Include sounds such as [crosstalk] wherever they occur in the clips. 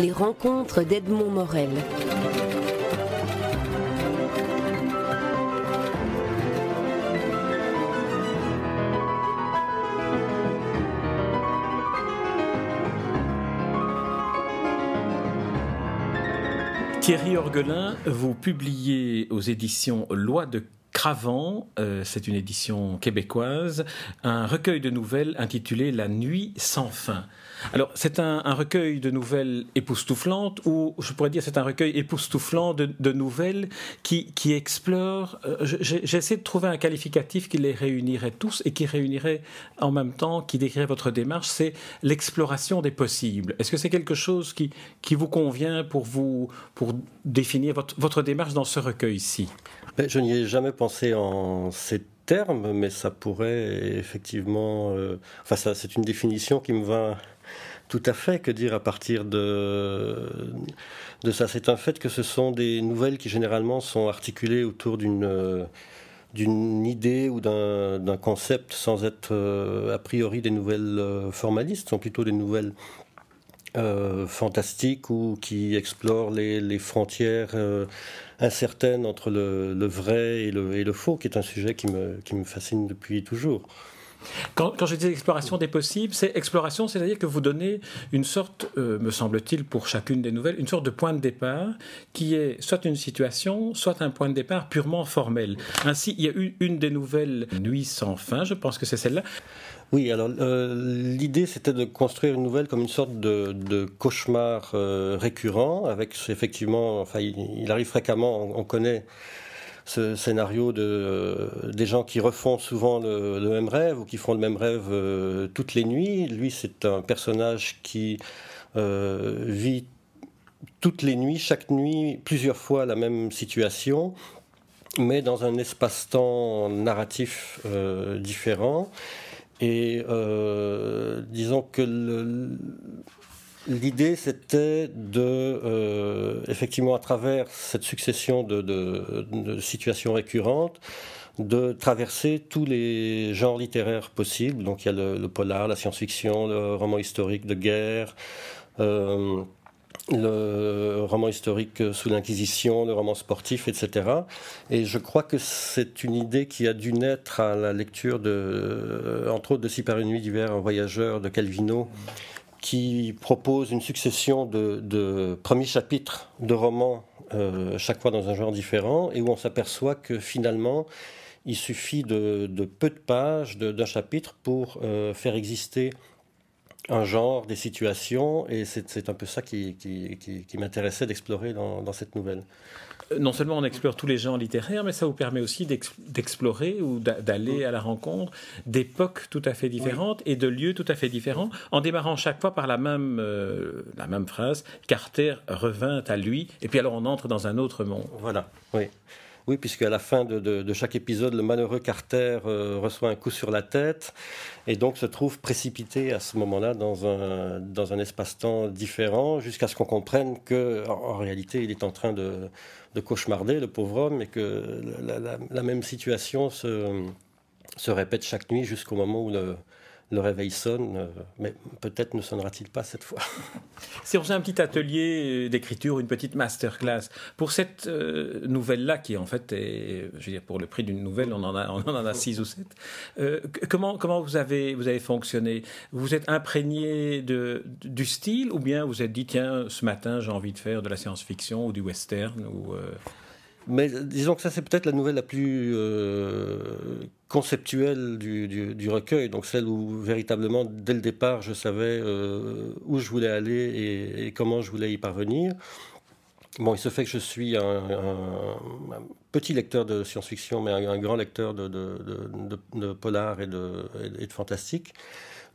Les rencontres d'Edmond Morel. Thierry Orgelin, vous publiez aux éditions Loi de Cravant, euh, c'est une édition québécoise, un recueil de nouvelles intitulé La nuit sans fin. Alors, c'est un, recueil de nouvelles époustouflantes, ou je pourrais dire c'est un recueil époustouflant de, nouvelles qui, qui explorent. Euh, j'essaie de trouver un qualificatif qui les réunirait tous et qui réunirait en même temps, qui décrirait votre démarche, c'est l'exploration des possibles. Est-ce que c'est quelque chose qui, qui vous convient pour, vous, pour définir votre, votre démarche dans ce recueil-ci? Ben, Je n'y ai jamais pensé en ces termes, mais ça pourrait effectivement. Euh, enfin, ça, c'est une définition qui me va tout à fait. Que dire à partir de, de ça C'est un fait que ce sont des nouvelles qui généralement sont articulées autour d'une euh, d'une idée ou d'un concept sans être euh, a priori des nouvelles formalistes, sont plutôt des nouvelles fantastiques ou qui explorent les, les frontières incertaine entre le, vrai et le, faux, qui est un sujet qui me, fascine depuis toujours. Quand, je dis exploration des possibles, c'est exploration, c'est-à-dire que vous donnez une sorte, euh, me semble-t-il, pour chacune des nouvelles, une sorte de point de départ qui est soit une situation, soit un point de départ purement formel. Ainsi, il y a eu une des nouvelles Nuit sans fin, je pense que c'est celle-là. Oui, alors euh, l'idée c'était de construire une nouvelle comme une sorte de, cauchemar euh, récurrent, avec effectivement, enfin, il, arrive fréquemment, on, connaît ce scénario de euh, des gens qui refont souvent le, même rêve ou qui font le même rêve toutes les nuits. Lui, c'est un personnage qui vit toutes les nuits, chaque nuit, plusieurs fois la même situation, mais dans un espace-temps narratif différent. Et euh, disons que l'idée, c'était de, euh, effectivement, à travers cette succession de, situations récurrentes, de traverser tous les genres littéraires possibles. Donc il y a le, polar, la science-fiction, le roman historique de guerre. Euh, le roman historique sous l'Inquisition, le roman sportif, etc. Et je crois que c'est une idée qui a dû naître à la lecture de, entre autres, de Si par une nuit d'hiver, un voyageur de Calvino, qui propose une succession de, premiers chapitres de romans, euh, chaque fois dans un genre différent, et où on s'aperçoit que finalement, il suffit de, peu de pages d'un chapitre pour euh, faire exister un genre, des situations, et c'est un peu ça qui, qui, m'intéressait d'explorer dans, cette nouvelle. Euh, non seulement on explore tous les genres littéraires, mais ça vous permet aussi d'explorer ou d'aller à la rencontre d'époques tout à fait différentes et de lieux tout à fait différents, en démarrant chaque fois par la même, euh, la même phrase, Carter revint à lui, et puis alors on entre dans un autre monde. Voilà, oui. Oui, puisque à la fin de, chaque épisode, le malheureux Carter euh, reçoit un coup sur la tête et donc se trouve précipité à ce moment-là dans un, dans un espace-temps différent jusqu'à ce qu'on comprenne que en, réalité, il est en train de, cauchemarder, le pauvre homme, et que la, même situation se, se répète chaque nuit jusqu'au moment où le, le réveil sonne, euh, mais peut-être ne sonnera-t-il pas cette fois. [laughs] Si on faisait un petit atelier euh, d'écriture, une petite masterclass, pour cette euh, nouvelle-là, qui en fait est, je veux dire, pour le prix d'une nouvelle, on en a, en a six ou sept, comment, vous, avez, vous fonctionné? Vous êtes imprégné du style, ou bien vous êtes dit, tiens, ce matin, j'ai envie de faire de la science-fiction ou du western ou, mais disons que ça, c'est peut-être la nouvelle la plus euh, conceptuelle du, recueil, donc celle où véritablement, dès le départ, je savais euh, où je voulais aller et, comment je voulais y parvenir. Bon, il se fait que je suis un, petit lecteur de science-fiction, mais un, grand lecteur de, de, polar et de, et de fantastique.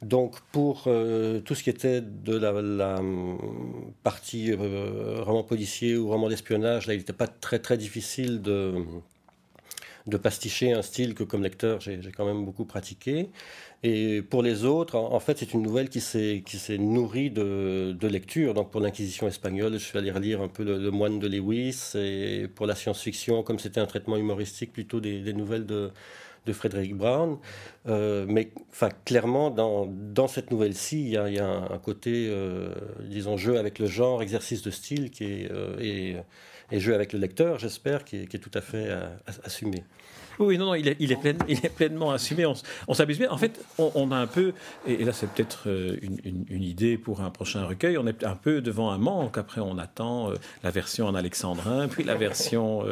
Donc pour euh, tout ce qui était de la, hum, partie euh, roman policier ou roman d'espionnage, là il n'était pas très très difficile de, de pasticher un style que comme lecteur j'ai quand même beaucoup pratiqué. Et pour les autres, en, fait, c'est une nouvelle qui s'est nourrie de, de lecture. Donc pour l'Inquisition espagnole, je suis allé relire un peu le, Moine de Lewis. Et pour la science-fiction, comme c'était un traitement humoristique, plutôt des, nouvelles de, de Frédéric Brown. Euh, mais enfin, clairement, dans, dans cette nouvelle-ci, il y, a, un, côté, euh, disons, jeu avec le genre, exercice de style qui est, euh, et, et, jeu avec le lecteur, j'espère, qui, qui, est tout à fait assumé. Oui, non, non, il est, il est, pleinement assumé. On, s'abuse bien. En fait, on, a un peu, et, là c'est peut-être euh, une, idée pour un prochain recueil, on est un peu devant un manque. Après, on attend euh, la version en alexandrin, [laughs] puis la version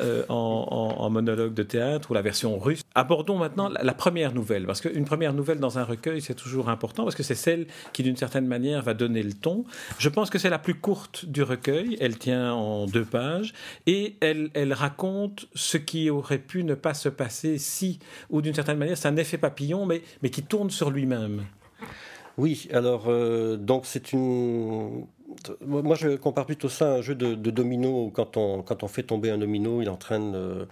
euh, en, monologue de théâtre ou la version russe. Abordons maintenant la, première nouvelle, parce qu'une première nouvelle dans un recueil, c'est toujours important, parce que c'est celle qui, d'une certaine manière, va donner le ton. Je pense que c'est la plus courte du recueil. Elle tient en deux pages, et elle, elle raconte ce qui aurait pu ne pas se passer si, ou d'une certaine manière, c'est un effet papillon, mais, mais qui tourne sur lui-même. Oui, alors, euh, donc c'est une. Moi, je compare plutôt ça à un jeu de, domino où quand on, quand on fait tomber un domino, il entraîne euh,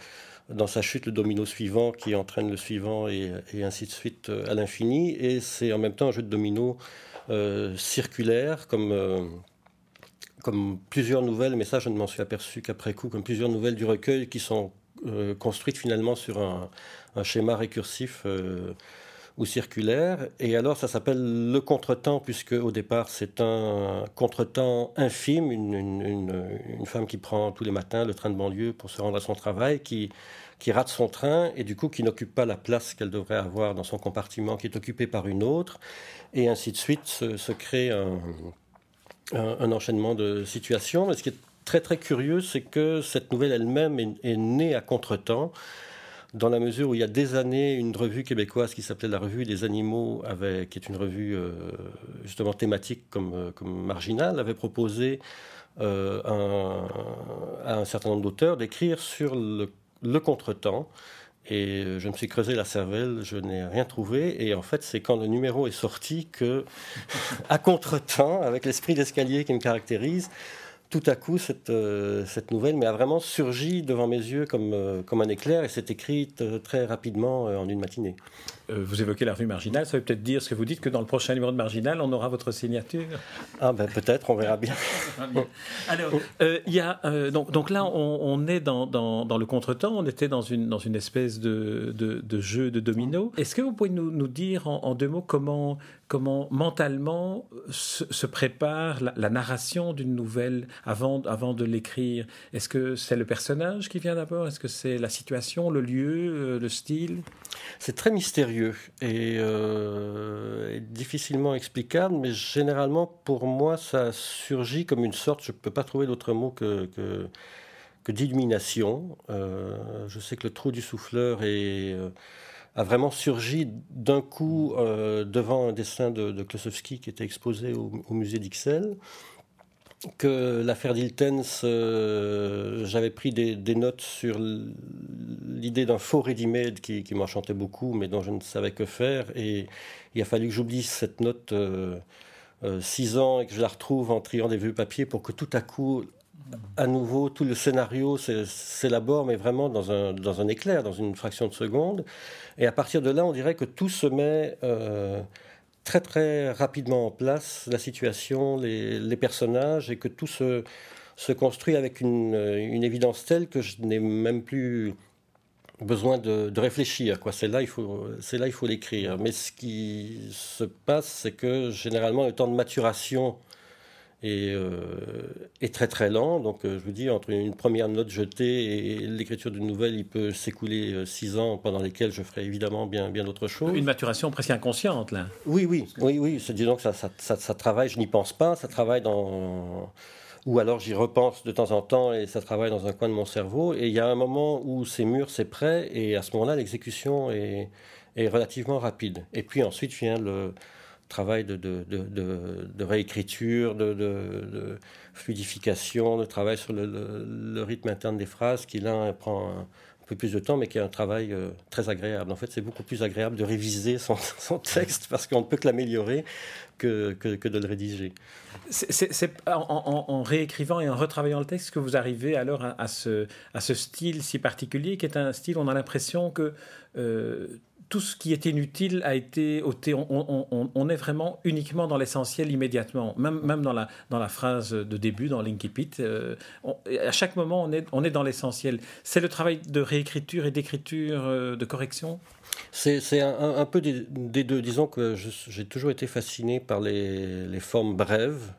dans sa chute le domino suivant qui entraîne le suivant et, et ainsi de suite euh, à l'infini. Et c'est en même temps un jeu de domino circulaire, comme comme plusieurs nouvelles, mais ça je ne m'en suis aperçu qu'après coup, comme plusieurs nouvelles du recueil qui sont euh, construite finalement sur un, schéma récursif euh, ou circulaire. Et alors ça s'appelle le contretemps, puisque au départ c'est un contretemps infime, une, une, femme qui prend tous les matins le train de banlieue pour se rendre à son travail, qui, qui rate son train et du coup qui n'occupe pas la place qu'elle devrait avoir dans son compartiment, qui est occupée par une autre, et ainsi de suite se, crée un, un, enchaînement de situations. Mais ce qui est très très curieux, c'est que cette nouvelle elle-même est, née à contretemps, dans la mesure où il y a des années, une revue québécoise qui s'appelait la Revue des Animaux, qui est une revue euh, justement thématique comme, euh, comme marginale, avait proposé euh, à un certain nombre d'auteurs d'écrire sur le, le contretemps. Et je me suis creusé la cervelle, je n'ai rien trouvé. Et en fait, c'est quand le numéro est sorti que, [laughs] à contretemps, avec l'esprit d'escalier qui me caractérise, tout à coup, cette, euh, cette nouvelle mais a vraiment surgi devant mes yeux comme, euh, comme un éclair et s'est écrite euh, très rapidement en une matinée. Vous évoquez la revue Marginal, ça veut peut-être dire ce que vous dites que dans le prochain numéro de Marginal, on aura votre signature. Ah ben peut-être, on verra bien. [laughs] Alors, y a, donc, donc là, on, est dans, dans, dans le contretemps, on était dans une, dans une espèce de, de, de jeu de domino. Est-ce que vous pouvez nous, nous dire en, en, deux mots comment, comment mentalement se, prépare la, narration d'une nouvelle avant, avant de l'écrire? Est-ce que c'est le personnage qui vient d'abord? Est-ce que c'est la situation, le lieu, euh, le style? C'est très mystérieux euh, et, difficilement explicable, mais généralement pour moi ça surgit comme une sorte, je ne peux pas trouver d'autre mot que, que, d'illumination. Euh, je sais que le trou du souffleur est a vraiment surgi d'un coup euh, devant un dessin de, de Klosowski qui était exposé au, musée d'Ixelles. Que l'affaire d'Iltens, euh, j'avais pris des, notes sur l'idée d'un faux ready-made qui, m'enchantait beaucoup, mais dont je ne savais que faire. Et il a fallu que j'oublie cette note euh, six ans et que je la retrouve en triant des vieux papiers pour que tout à coup à nouveau, tout le scénario s'élabore, mais vraiment dans un, dans un éclair, dans une fraction de seconde. Et à partir de là, on dirait que tout se met euh, très très rapidement en place, la situation, les, personnages, et que tout se, se construit avec une, une évidence telle que je n'ai même plus besoin de, de réfléchir. Quoi. C'est là, il faut, c'est là, il faut l'écrire. Mais ce qui se passe, c'est que généralement, le temps de maturation est, euh, est très très lent. Donc euh, je vous dis, entre une première note jetée et l'écriture d'une nouvelle, il peut s'écouler euh, six ans pendant lesquels je ferai évidemment bien, bien d'autres choses. Une maturation presque inconsciente, là. Oui, oui, oui, oui. C'est, disons que ça, ça, ça, ça travaille, je n'y pense pas, ça travaille dans... Ou alors j'y repense de temps en temps et ça travaille dans un coin de mon cerveau. Et il y a un moment où c'est mûr, c'est prêt, et à ce moment-là, l'exécution est, est relativement rapide. Et puis ensuite vient le travail de, de, de, réécriture, de, fluidification, de travail sur le, rythme interne des phrases qui là prend un, peu plus de temps, mais qui est un travail euh, très agréable. En fait, c'est beaucoup plus agréable de réviser son, [laughs] son texte parce qu'on ne peut que l'améliorer que, que, de le rédiger. C'est en, réécrivant et en retravaillant le texte que vous arrivez alors à, ce, à ce style si particulier, qui est un style, on a l'impression que euh, tout ce qui est inutile a été ôté. On, est vraiment uniquement dans l'essentiel immédiatement, même, dans, la, phrase de début, dans l'Inkipit. Euh, à chaque moment, on est, on est dans l'essentiel. C'est le travail de réécriture et d'écriture, euh, de correction? C'est un, peu des, deux. Disons que j'ai toujours été fasciné par les, formes brèves,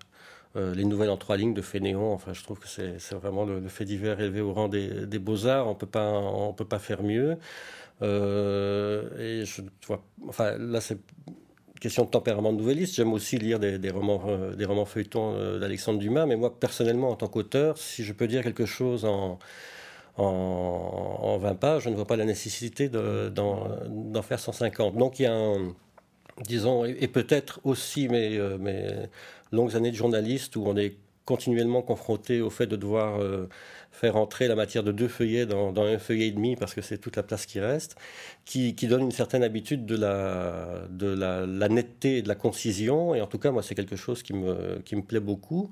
euh, les nouvelles en trois lignes de Fénéon. Enfin, je trouve que c'est vraiment le, fait divers élevé au rang des, beaux-arts. On ne peut pas faire mieux. Euh, et je vois, enfin, là, c'est question de tempérament de nouvelliste. J'aime aussi lire des, romans, euh, des romans feuilletons d'Alexandre Dumas. Mais moi, personnellement, en tant qu'auteur, si je peux dire quelque chose en en, 20 pages, je ne vois pas la nécessité d'en faire 150. Donc il y a un, disons, et, peut-être aussi mes, euh, mes, longues années de journaliste où on est continuellement confronté au fait de devoir euh, faire entrer la matière de deux feuillets dans, un feuillet et demi parce que c'est toute la place qui reste, qui, donne une certaine habitude de, la, de la, netteté et de la concision. Et en tout cas, moi, c'est quelque chose qui me, qui me plaît beaucoup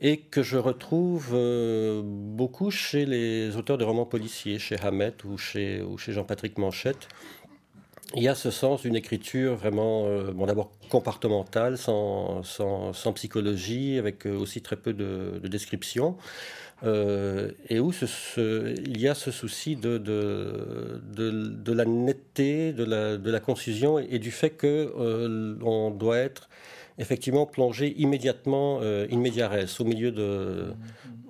et que je retrouve euh, beaucoup chez les auteurs de romans policiers, chez Hamet ou chez, ou chez Jean-Patrick Manchette. Il y a ce sens d'une écriture vraiment, euh, bon, d'abord comportementale, sans, sans, sans, psychologie, avec euh, aussi très peu de, de description, et où il y a ce souci de, de, de, la netteté, de la, de la concision et, du fait que on doit être effectivement plonger immédiatement euh, in media res, au milieu de,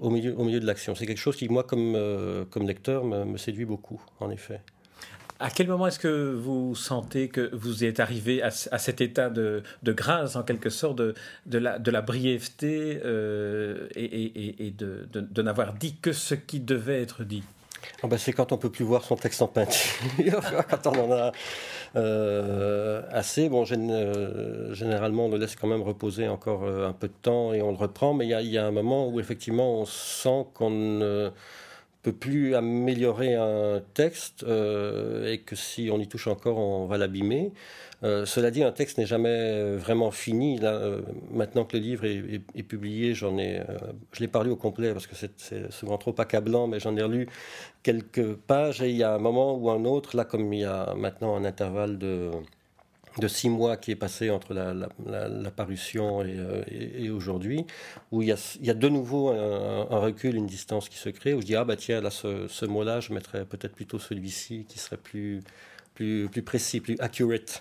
au milieu, au milieu de l'action. C'est quelque chose qui, moi, comme, euh, comme lecteur, me, séduit beaucoup, en effet. À quel moment est-ce que vous sentez que vous êtes arrivé à, cet état de, grâce, en quelque sorte, de, de, la, brièveté euh, et, de, n'avoir dit que ce qui devait être dit? Ah bah, c'est quand on peut plus voir son texte en peinture, [laughs] quand on en a euh, assez. Bon, euh, généralement, on le laisse quand même reposer encore un peu de temps et on le reprend, mais il y, a un moment où effectivement on sent qu'on ne peut plus améliorer un texte et que si on y touche encore, on va l'abîmer. Euh, cela dit, un texte n'est jamais euh, vraiment fini. Là, euh, maintenant que le livre est, publié, j'en ai, je l'ai parlé au complet parce que c'est souvent trop accablant, mais j'en ai relu quelques pages et il y a un moment ou un autre, là comme il y a maintenant un intervalle de de six mois qui est passé entre la, parution et, aujourd'hui, où il y, a, il y a de nouveau un, recul, une distance qui se crée, où je dis, ah bah tiens, là, ce, ce mot-là, je mettrais peut-être plutôt celui-ci qui serait plus, plus, plus précis, plus accurate.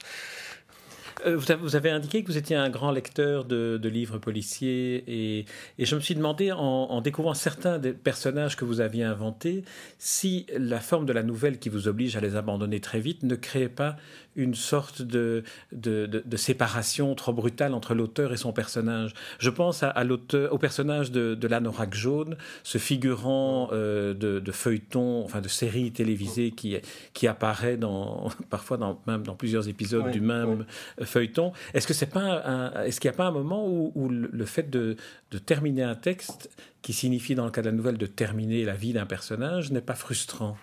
Euh, vous avez indiqué que vous étiez un grand lecteur de, livres policiers et, et, je me suis demandé, en, découvrant certains des personnages que vous aviez inventés, si la forme de la nouvelle qui vous oblige à les abandonner très vite ne créait pas une sorte de, de, séparation trop brutale entre l'auteur et son personnage. Je pense à, l'auteur, au personnage de, l'anorak jaune, ce figurant euh, de, feuilleton, enfin de série télévisée qui, qui apparaît dans, [laughs] parfois dans, même dans plusieurs épisodes du même feuilleton. Est-ce que c'est pas est-ce qu'il n'y a pas un moment où, le fait de, terminer un texte, qui signifie dans le cas de la nouvelle de terminer la vie d'un personnage, n'est pas frustrant?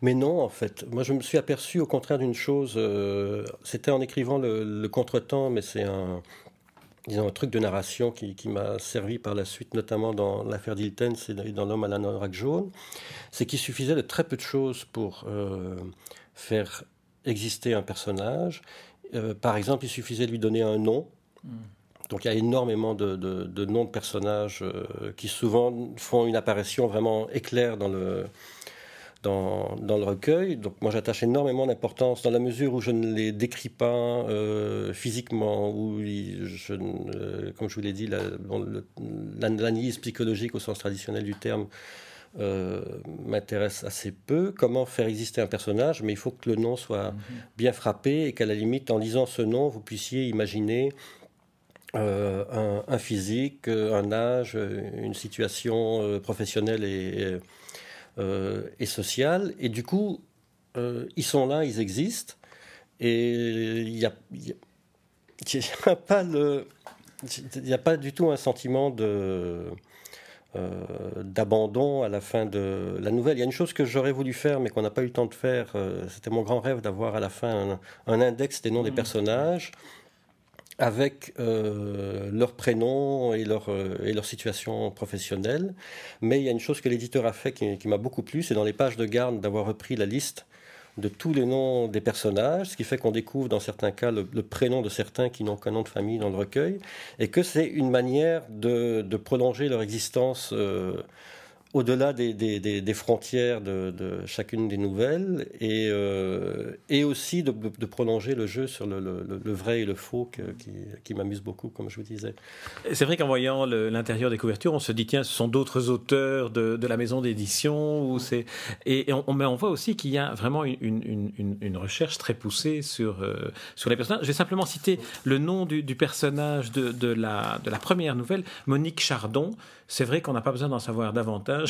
Mais non, en fait. Moi, je me suis aperçu au contraire d'une chose. Euh, c'était en écrivant le, contretemps, mais c'est un, truc de narration qui, m'a servi par la suite, notamment dans l'affaire d'Hilton et dans L'homme à la jaune. C'est qu'il suffisait de très peu de choses pour euh, faire exister un personnage. Euh, par exemple, il suffisait de lui donner un nom. Hmm. Donc il y a énormément de, de noms de personnages qui souvent font une apparition vraiment éclair dans le, dans, dans, le recueil. Donc moi j'attache énormément d'importance dans la mesure où je ne les décris pas euh, physiquement, où je, euh, comme je vous l'ai dit, l'analyse psychologique au sens traditionnel du terme euh, m'intéresse assez peu. Comment faire exister un personnage, mais il faut que le nom soit mhm. bien frappé et qu'à la limite, en lisant ce nom, vous puissiez imaginer un, un, physique, un âge, une situation professionnelle et, euh, et sociale. Et du coup, euh, ils sont là, ils existent. Et il n'y a, a, pas le, il n'y a pas du tout un sentiment de euh, d'abandon à la fin de la nouvelle. Il y a une chose que j'aurais voulu faire, mais qu'on n'a pas eu le temps de faire. C'était mon grand rêve d'avoir à la fin un, index des noms des mmh. personnages avec euh, leur prénom et leur, euh, et leur situation professionnelle. Mais il y a une chose que l'éditeur a fait qui, m'a beaucoup plu, c'est dans les pages de garde d'avoir repris la liste de tous les noms des personnages, ce qui fait qu'on découvre dans certains cas le, prénom de certains qui n'ont qu'un nom de famille dans le recueil, et que c'est une manière de, prolonger leur existence. Euh, au-delà des, frontières de, chacune des nouvelles et, euh, aussi de, prolonger le jeu sur le, vrai et le faux qui, m'amuse beaucoup, comme je vous disais. C'est vrai qu'en voyant l'intérieur des couvertures, on se dit tiens, ce sont d'autres auteurs de, la maison d'édition. Et, on, mais on voit aussi qu'il y a vraiment une, recherche très poussée sur, euh, sur les personnages. Je vais simplement citer le nom du, personnage de la première nouvelle, Monique Chardon. C'est vrai qu'on n'a pas besoin d'en savoir davantage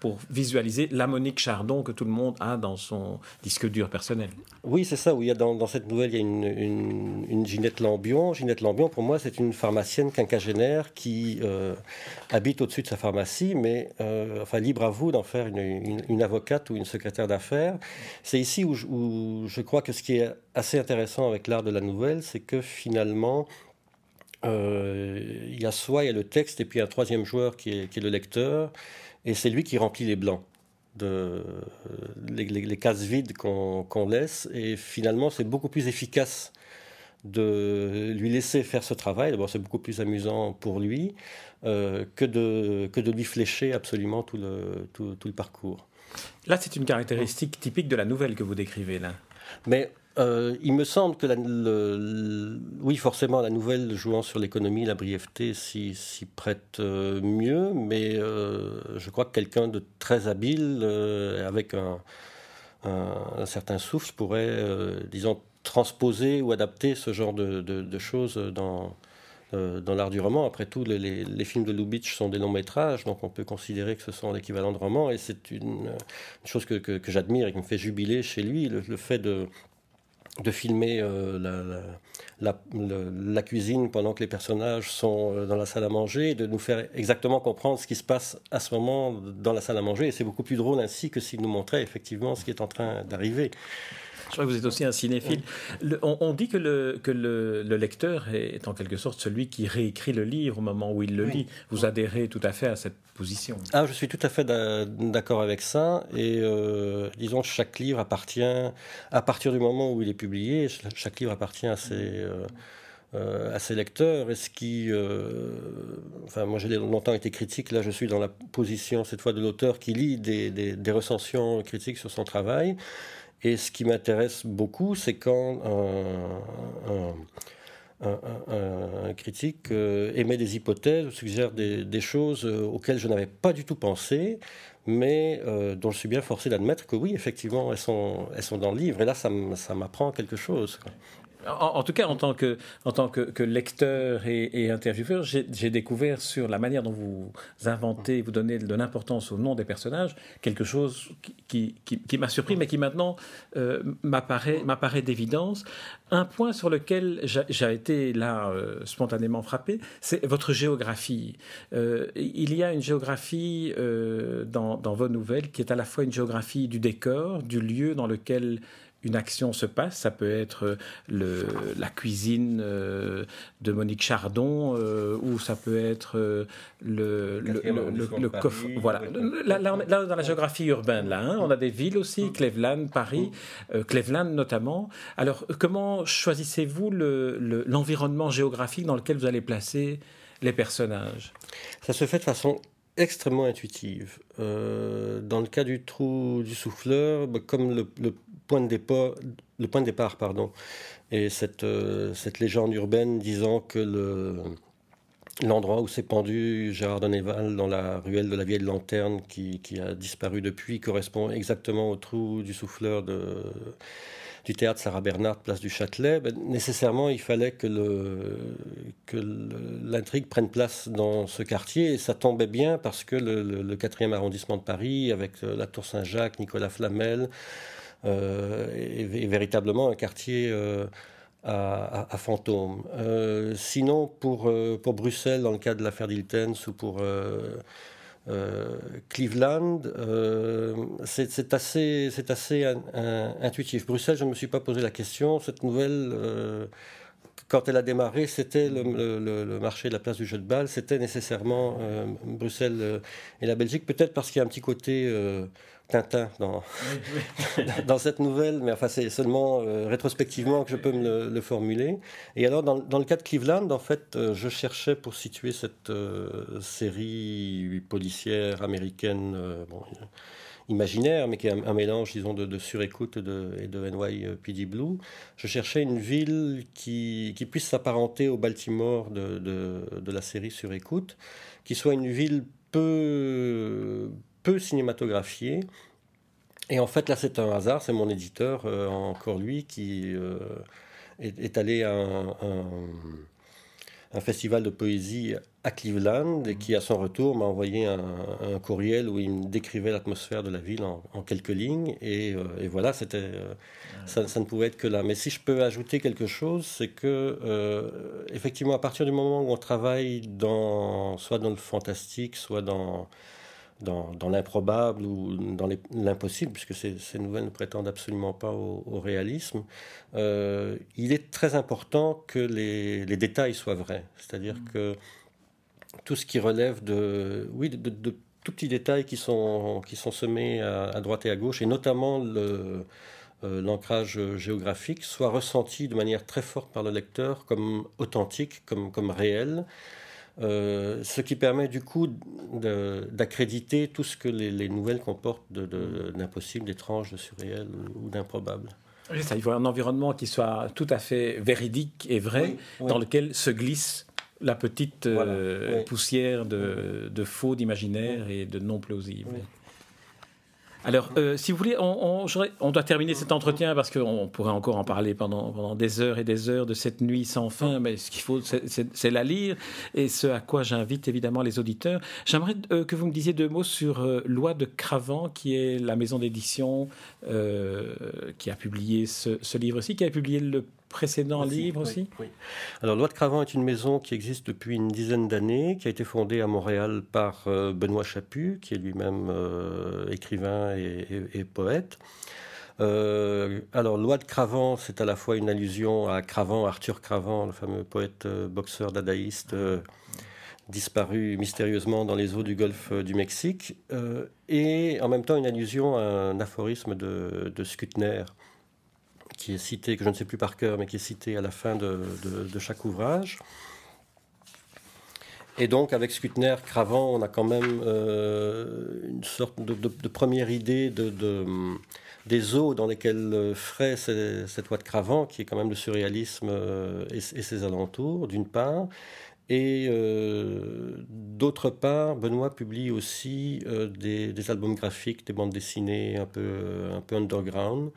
pour, visualiser la Monique Chardon que tout le monde a dans son disque dur personnel. Oui, c'est ça. Oui, dans, dans, cette nouvelle, il y a une, une, Ginette Lambion. Ginette Lambion, pour moi, c'est une pharmacienne quinquagénaire qui euh, habite au-dessus de sa pharmacie, mais euh, enfin, libre à vous d'en faire une, avocate ou une secrétaire d'affaires. C'est ici où je crois que ce qui est assez intéressant avec l'art de la nouvelle, c'est que finalement, il y a soit il y a le texte et puis un troisième joueur qui est, le lecteur et c'est lui qui remplit les blancs. De, les, cases vides qu'on laisse et finalement c'est beaucoup plus efficace de lui laisser faire ce travail. D'abord, c'est beaucoup plus amusant pour lui euh, que, de, que de lui flécher absolument tout le, tout, tout le parcours. Là, c'est une caractéristique typique de la nouvelle que vous décrivez là. Mais euh, il me semble que, oui, forcément, la nouvelle jouant sur l'économie, la brièveté s'y prête euh, mieux, mais euh, je crois que quelqu'un de très habile, avec un, certain souffle, pourrait, disons, transposer ou adapter ce genre de, choses dans, l'art du roman. Après tout, les, films de Lubitsch sont des longs métrages, donc on peut considérer que ce sont l'équivalent de romans, et c'est une, chose que, j'admire et qui me fait jubiler chez lui, le fait de de filmer euh, la, la, cuisine pendant que les personnages sont euh, dans la salle à manger et de nous faire exactement comprendre ce qui se passe à ce moment dans la salle à manger. Et c'est beaucoup plus drôle ainsi que s'il nous montrait effectivement ce qui est en train d'arriver. Je crois que vous êtes aussi un cinéphile. on, dit que, le, que le, lecteur est en quelque sorte celui qui réécrit le livre au moment où il le lit. Vous adhérez tout à fait à cette position. Ah, je suis tout à fait d'accord avec ça. Et euh, disons, chaque livre appartient, à partir du moment où il est publié, chaque livre appartient à ses... Euh, euh, à ses lecteurs. Et ce qui, enfin, moi j'ai longtemps été critique. Là, je suis dans la position cette fois de l'auteur qui lit des, des, des, recensions critiques sur son travail. Et ce qui m'intéresse beaucoup, c'est quand un, critique euh, émet des hypothèses, suggère des, choses euh, auxquelles je n'avais pas du tout pensé, mais euh, dont je suis bien forcé d'admettre que oui, effectivement, elles sont, elles sont dans le livre. Et là, ça m'apprend quelque chose. En, tout cas, en tant que, lecteur et, intervieweur, j'ai découvert sur la manière dont vous inventez, vous donnez de l'importance au nom des personnages, quelque chose qui, m'a surpris, mais qui maintenant euh, m'apparaît d'évidence. Un point sur lequel j'ai été là euh, spontanément frappé, c'est votre géographie. Euh, il y a une géographie dans vos nouvelles qui est à la fois une géographie du décor, du lieu dans lequel une action se passe. Ça peut être euh, le, la cuisine euh, de Monique Chardon euh, ou ça peut être le, le, coffre. Voilà. Là, là, dans la géographie urbaine, là, hein, on a des villes aussi, Cleveland, Paris, Cleveland notamment. Alors, comment choisissez-vous l'environnement géographique dans lequel vous allez placer les personnages? Ça se fait de façon extrêmement intuitive. dans le cas du trou du souffleur, bah, comme le, point de départ, le point de départ pardon, et cette, euh, légende urbaine disant que le, l'endroit où s'est pendu Gérard Donéval dans la ruelle de la vieille lanterne qui, a disparu depuis correspond exactement au trou du souffleur du théâtre Sarah Bernard, place du Châtelet, ben, nécessairement il fallait que l'intrigue prenne place dans ce quartier et ça tombait bien parce que le, le, 4e arrondissement de Paris, avec euh, la Tour Saint-Jacques, Nicolas Flamel, euh, est, véritablement un quartier euh, à, à, fantôme. Euh, sinon, pour, pour Bruxelles, dans le cas de l'affaire d'Iltens ou pour Cleveland, c'est assez, assez intuitif. Bruxelles, je ne me suis pas posé la question. Cette nouvelle quand elle a démarré, c'était le, marché de la place du jeu de balle, c'était nécessairement Bruxelles et la Belgique, peut-être parce qu'il y a un petit côté Tintin [laughs] dans, cette nouvelle, mais enfin c'est seulement euh, rétrospectivement que je peux me le, formuler. Et alors dans, le cas de Cleveland, en fait, euh, je cherchais pour situer cette euh, série policière américaine imaginaire, mais qui est un, mélange, disons, de, surécoute de, et de NYPD Blue, je cherchais une ville qui, puisse s'apparenter au Baltimore de, de, de la série Surécoute, qui soit une ville peu peu cinématographié. Et en fait, là, c'est un hasard, c'est mon éditeur, euh, encore lui, qui euh, est, allé à un, festival de poésie à Cleveland et qui, à son retour, m'a envoyé un, courriel où il me décrivait l'atmosphère de la ville en, quelques lignes. Et, euh, voilà, c'était, ça, ne pouvait être que là. Mais si je peux ajouter quelque chose, c'est que, effectivement, à partir du moment où on travaille dans, soit dans le fantastique, soit dans dans, l'improbable ou dans l'impossible, puisque ces, nouvelles ne prétendent absolument pas au, réalisme, euh, il est très important que les, détails soient vrais. C'est-à-dire mm. que tout ce qui relève de, oui, de, tout petits détails qui sont, qui sont semés à, droite et à gauche, et notamment le, euh, l'ancrage géographique, soit ressenti de manière très forte par le lecteur comme authentique, comme, comme réel. Euh, ce qui permet du coup d'accréditer tout ce que les, nouvelles comportent d'impossible, d'étrange, de surréel ou, d'improbable. ça, il faut un environnement qui soit tout à fait véridique et vrai, dans lequel se glisse la petite euh, poussière de, de faux, d'imaginaire et de non plausible. Alors, euh, si vous voulez, on, doit terminer cet entretien parce qu'on pourrait encore en parler pendant, des heures et des heures de cette nuit sans fin, mais ce qu'il faut, c'est la lire, et ce à quoi j'invite évidemment les auditeurs. J'aimerais euh, que vous me disiez deux mots sur euh, Loi de Cravant, qui est la maison d'édition qui a publié ce, ce livre-ci, qui a publié le précédent livre aussi? oui, Alors, Loi de Cravant est une maison qui existe depuis une dizaine d'années, qui a été fondée à Montréal par euh, Benoît Chaput, qui est lui-même euh, écrivain et, poète. Euh, alors, Loi de Cravant, c'est à la fois une allusion à Cravant, Arthur Cravant, le fameux poète boxeur dadaïste disparu mystérieusement dans les eaux du golfe du Mexique, et en même temps une allusion à un aphorisme de, de Skutner, qui est cité, que je ne sais plus par cœur, mais qui est cité à la fin de, chaque ouvrage. Et donc, avec Skutner, Cravant, on a quand même euh, une sorte de, première idée de, des eaux dans lesquelles ferait cette loi de Cravant, qui est quand même le surréalisme euh, et, ses alentours, d'une part. Et euh, d'autre part, Benoît publie aussi des, des, albums graphiques, des bandes dessinées un peu, un peu underground.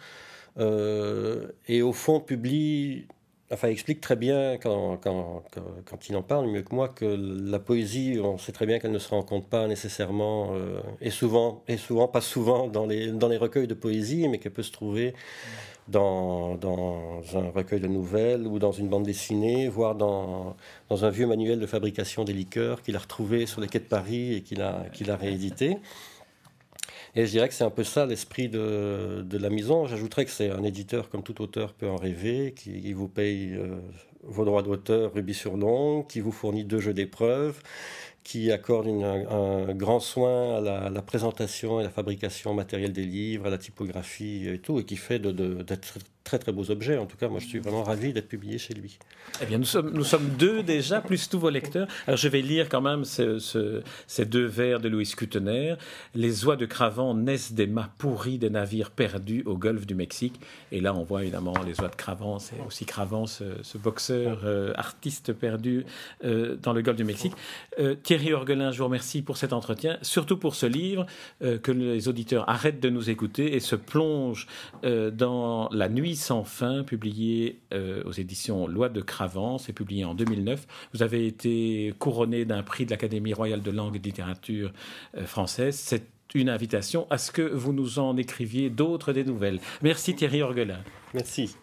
Euh, et au fond publie enfin, explique très bien, quand, quand, quand, il en parle mieux que moi, que la poésie, on sait très bien qu'elle ne se rencontre pas nécessairement, euh, et souvent, et souvent, pas souvent, dans les, dans les recueils de poésie, mais qu'elle peut se trouver dans, dans un recueil de nouvelles ou dans une bande dessinée, voire dans, dans un vieux manuel de fabrication des liqueurs qu'il a retrouvé sur les quais de Paris et qu'il a, qu'il a réédité. Et je dirais que c'est un peu ça l'esprit de, de, la maison. J'ajouterais que c'est un éditeur comme tout auteur peut en rêver, qui, vous paye euh, vos droits d'auteur rubis sur l'ongle, qui vous fournit deux jeux d'épreuves, qui accorde un, grand soin à la, présentation et la fabrication matérielle des livres, à la typographie et tout, et qui fait d'être très très beaux objets. En tout cas, moi je suis vraiment ravi d'être publié chez lui. Eh bien, nous sommes, deux déjà, plus tous vos lecteurs. Alors je vais lire quand même ces deux vers de Louis Kutener. Les oies de Cravant naissent des mâts pourris des navires perdus au golfe du Mexique. Et là, on voit évidemment les oies de Cravant, c'est aussi Cravant, ce, boxeur euh, artiste perdu euh, dans le golfe du Mexique. Euh, Thierry Orgelin, je vous remercie pour cet entretien, surtout pour ce livre, que les auditeurs arrêtent de nous écouter et se plongent dans la nuit sans fin, publié euh, aux éditions Loi de Cravant, c'est publié en 2009. Vous avez été couronné d'un prix de l'Académie royale de langue et de littérature euh, française. C'est une invitation à ce que vous nous en écriviez d'autres des nouvelles. Merci Thierry Orgelin. Merci.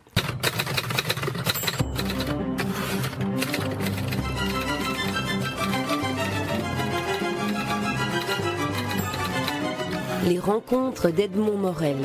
Les rencontres d'Edmond Morel.